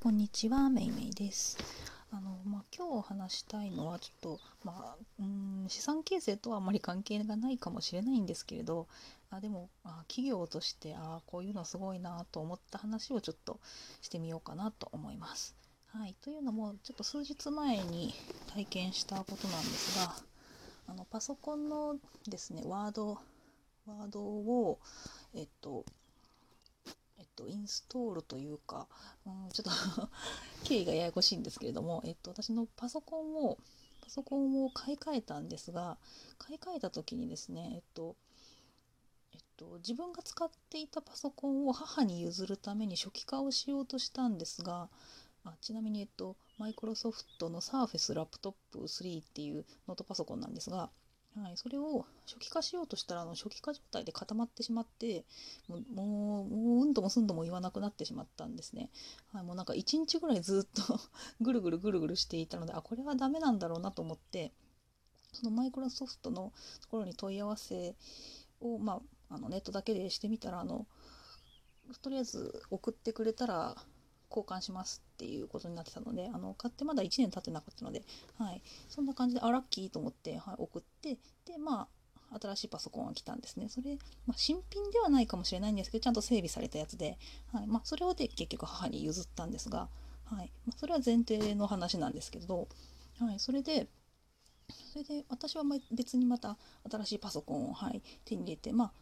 こんにちは、めいめいです。あの、まあ、今日話したいのは、ちょっと、まあ、うん、資産形成とはあまり関係がないかもしれないんですけれど、あ、でも、あ、企業として、あ、こういうのすごいなと思った話をちょっとしてみようかなと思います。はい。というのも、ちょっと数日前に体験したことなんですが、あの、パソコンのですね、ワード、ワードを、えっと、と、インストールというか、うん、ちょっと 経緯がややこしいんですけれども、えっと、私のパソコンを、パソコンを買い替えたんですが、買い替えた時にですね、えっと、えっと、自分が使っていたパソコンを母に譲るために初期化をしようとしたんですが、あちなみに、えっと、マイクロソフトの Surface ラップトップ3っていうノートパソコンなんですが、はい、それを初期化しようとしたらあの初期化状態で固まってしまってもうもうううんともすんとも言わなくなってしまったんですね。はい、もうなんか1日ぐらいずっと ぐるぐるぐるぐるしていたのであこれはダメなんだろうなと思ってそのマイクロソフトのところに問い合わせを、まあ、あのネットだけでしてみたらあのとりあえず送ってくれたら交換しますっていうことになってたのであの買ってまだ1年経ってなかったので、はい、そんな感じであラッキーと思って、はい、送ってでまあ新しいパソコンが来たんですね。それ、まあ、新品ではないかもしれないんですけどちゃんと整備されたやつで、はい。まあ、それをで結局母に譲ったんですが、はい。まあ、それは前提の話なんですけど、はい、それでそれで私は別にまた新しいパソコンを、はい、手に入れてまあ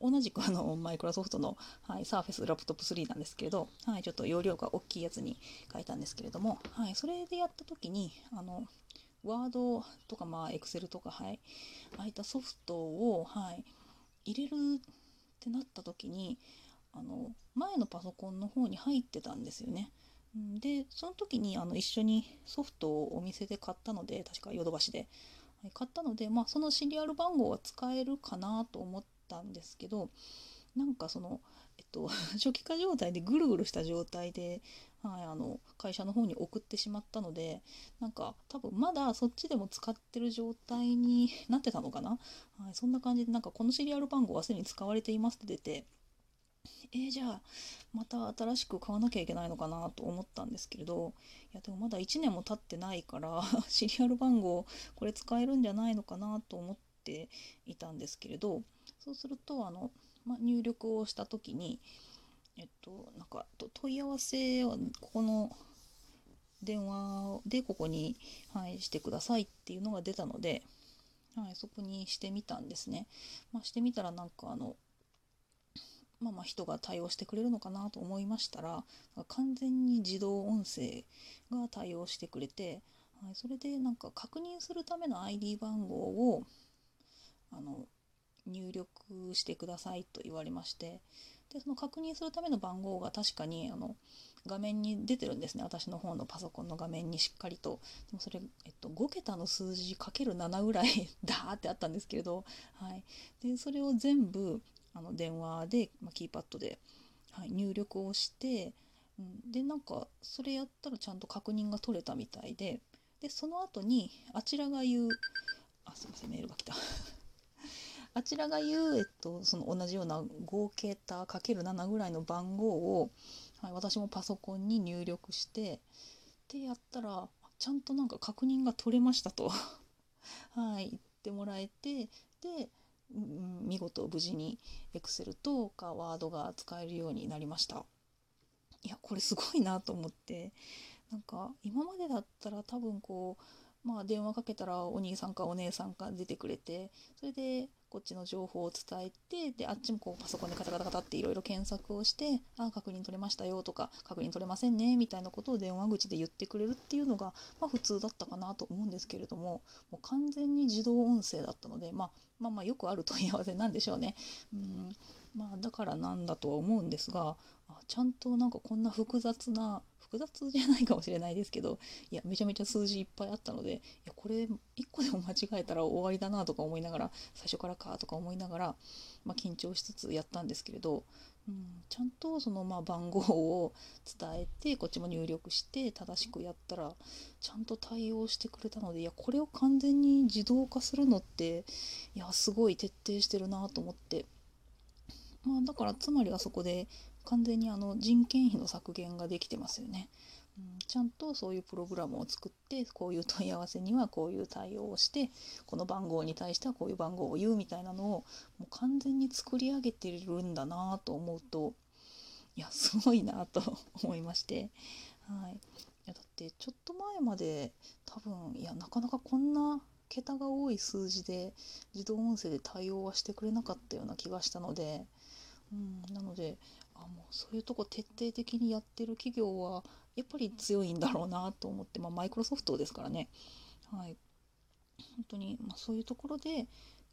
同じく あのマイクロソフトの、はい、サーフェスラップトップ3なんですけれど、はい、ちょっと容量が大きいやつに変えたんですけれども、はい、それでやった時にあのワードとかまあエクセルとかはいああいったソフトを、はい、入れるってなった時にあの前のパソコンの方に入ってたんですよね。でその時にあの一緒にソフトをお店で買ったので確かヨドバシで、買ったので、まあ、そのシリアル番号は使えるかなと思ったんですけどなんかその、えっと、初期化状態でぐるぐるした状態で、はい、あの会社の方に送ってしまったのでなんか多分まだそっちでも使ってる状態に なってたのかな、はい、そんな感じでなんかこのシリアル番号はすでに使われていますって出てえー、じゃあまた新しく買わなきゃいけないのかなと思ったんですけれどいやでもまだ1年も経ってないから シリアル番号これ使えるんじゃないのかなと思っていたんですけれどそうするとあの、まあ、入力をした時にえっとなんか問い合わせはここの電話でここに、はい、してくださいっていうのが出たので、はい、そこにしてみたんですね。まあ、してみたらなんかあのまあ、ま人が対応してくれるのかなと思いましたら完全に自動音声が対応してくれて、はい、それでなんか確認するための ID 番号をあの入力してくださいと言われましてでその確認するための番号が確かにあの画面に出てるんですね。私の方のパソコンの画面にしっかりと。でもそれ、えっと、5桁の数字かける7ぐらい ダーってあったんですけれど、はい、でそれを全部あの電話で、まあ、キーパッドで、はい、入力をして、うん、でなんかそれやったらちゃんと確認が取れたみたいででその後にあちらが言うあすいませんメールが来た。あちらが言う、えっと、その同じような5桁 ×7 ぐらいの番号を、はい、私もパソコンに入力してでやったらちゃんとなんか確認が取れましたと。はい言ってもらえてで見事無事に Excel とか Word が使えるようになりました。いやこれすごいなと思って。なんか今までだったら多分こうまあ電話かけたらお兄さんかお姉さんか出てくれてそれでこっちの情報を伝えてであっちもこうパソコンでカタカタカタっていろいろ検索をして「あ確認取れましたよ」とか「確認取れませんね」みたいなことを電話口で言ってくれるっていうのが、まあ、普通だったかなと思うんですけれどももう完全に自動音声だったので、まあ、まあまあよくある問い合わせなんでしょうね。うんまあ、だからなんだとは思うんですがあちゃんとなんかこんな複雑な複雑じゃないかもしれないですけどいやめちゃめちゃ数字いっぱいあったのでいやこれ1個でも間違えたら終わりだなとか思いながら最初からかとか思いながら、まあ、緊張しつつやったんですけれど、うん、ちゃんとそのまあ番号を伝えてこっちも入力して正しくやったらちゃんと対応してくれたのでいやこれを完全に自動化するのっていやすごい徹底してるなと思って。まあ、だからつまりはそこで完全にあの人件費の削減ができてますよね。うん、ちゃんとそういうプログラムを作ってこういう問い合わせにはこういう対応をしてこの番号に対してはこういう番号を言うみたいなのをもう完全に作り上げてるんだなと思うといやすごいなと思いまして、はい、いやだってちょっと前まで多分いやなかなかこんな桁が多い数字で自動音声で対応はしてくれなかったような気がしたので、うん、なのであもうそういうとこ徹底的にやってる企業はやっぱり強いんだろうなと思って、まあ、マイクロソフトですからね、はい、本当に、まあ、そういうところで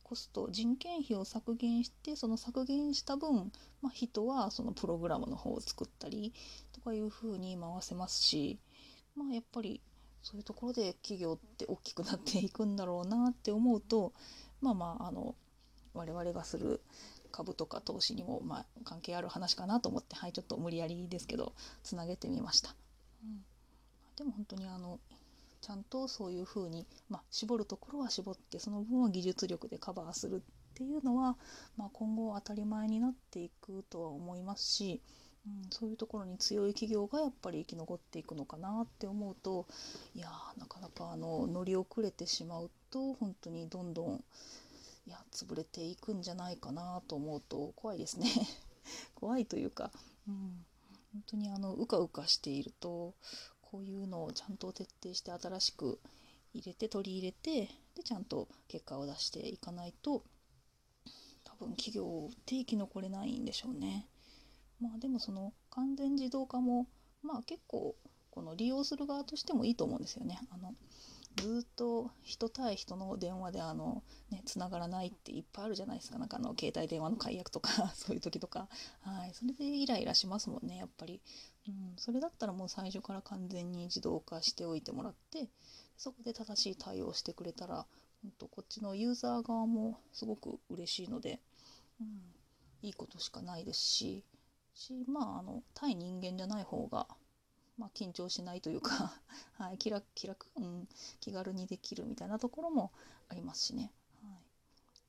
コスト人件費を削減してその削減した分、まあ、人はそのプログラムの方を作ったりとかいうふうに回せますし、まあ、やっぱりそういうところで企業って大きくなっていくんだろうなって思うとまあまああの我々がする株とか投資にもまあ関係ある話かなと思ってはいちょっと無理やりですけどつなげてみました。うん、でも本当にあのちゃんとそういうふうに、まあ、絞るところは絞ってその分は技術力でカバーするっていうのは、まあ、今後当たり前になっていくとは思いますし、うん、そういうところに強い企業がやっぱり生き残っていくのかなって思うといやなかなかあの乗り遅れてしまうと本当にどんどんいや潰れていくんじゃないかなと思うと怖いですね 怖いというか、うん、本当にあのうかうかしているとこういうのをちゃんと徹底して新しく入れて取り入れてでちゃんと結果を出していかないと多分企業って生き残れないんでしょうね。まあでもその完全自動化もまあ結構この利用する側としてもいいと思うんですよね。あのずっと人対人の電話であの、ね、繋がらないっていっぱいあるじゃないですか。なんかあの携帯電話の解約とか そういう時とか、はい、それでイライラしますもんねやっぱり、うん、それだったらもう最初から完全に自動化しておいてもらってそこで正しい対応してくれたら本当こっちのユーザー側もすごく嬉しいので、うん、いいことしかないですししまああの対人間じゃない方がまあ、緊張しないというか はい、気楽気楽、うん、気軽にできるみたいなところもありますしね、はい、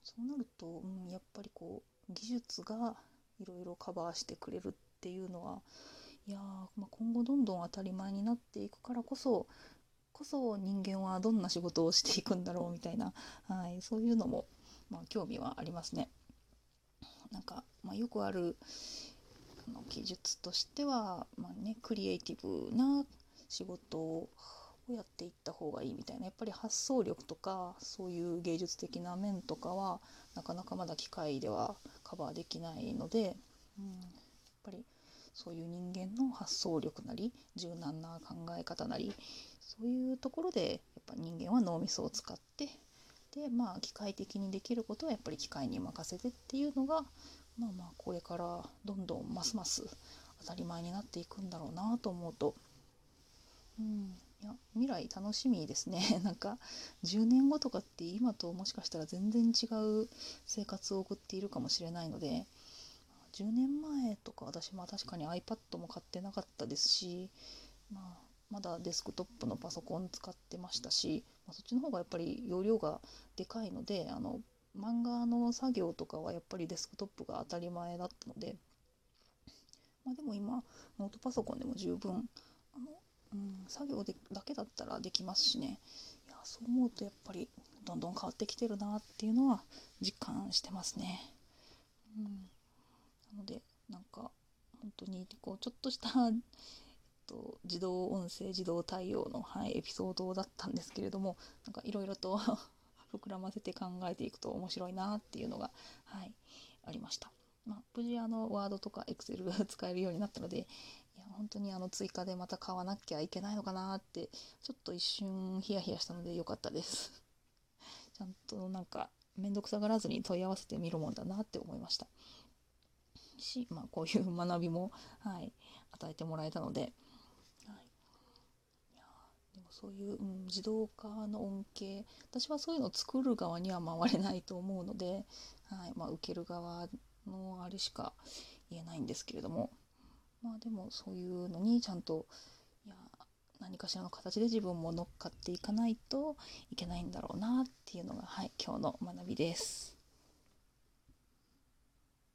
そうなると、うん、やっぱりこう技術がいろいろカバーしてくれるっていうのはいやまあ、今後どんどん当たり前になっていくからこそこそ人間はどんな仕事をしていくんだろうみたいな、はい、そういうのも、まあ、興味はありますね。なんか、まあ、よくあるの技術としては、まあね、クリエイティブな仕事をやっていった方がいいみたいな。やっぱり発想力とかそういう芸術的な面とかはなかなかまだ機械ではカバーできないので、うん、やっぱりそういう人間の発想力なり柔軟な考え方なりそういうところでやっぱ人間は脳みそを使ってでまあ機械的にできることはやっぱり機械に任せてっていうのがまあまあこれからどんどんますます当たり前になっていくんだろうなと思うと、うん、いや未来楽しみですね。なんか10年後とかって今ともしかしたら全然違う生活を送っているかもしれないので10年前とか私も確かに iPad も買ってなかったですし、まあ、まだデスクトップのパソコン使ってましたし、まあ、そっちの方がやっぱり容量がでかいのであの漫画の作業とかはやっぱりデスクトップが当たり前だったので、まあ、でも今ノートパソコンでも十分あの、うん、作業でだけだったらできますしねいやそう思うとやっぱりどんどん変わってきてるなっていうのは実感してますね。うん、なのでなんか本当にこうちょっとした と自動音声自動対応の、はい、エピソードだったんですけれどもなんかいろいろと 膨らませて考えていくと面白いなっていうのが、はい、ありました。まあ、無事あのワードとかエクセルが 使えるようになったのでいや本当にあの追加でまた買わなきゃいけないのかなってちょっと一瞬ヒヤヒヤしたので良かったです。ちゃんとなんか面倒くさがらずに問い合わせてみるもんだなって思いました。し、まあ、こういう学びも、はい、与えてもらえたので、そういう、うん、自動化の恩恵私はそういうのを作る側には回れないと思うので、はいまあ、受ける側のあれしか言えないんですけれどもまあでもそういうのにちゃんといや何かしらの形で自分も乗っかっていかないといけないんだろうなっていうのが、はい、今日の学びです。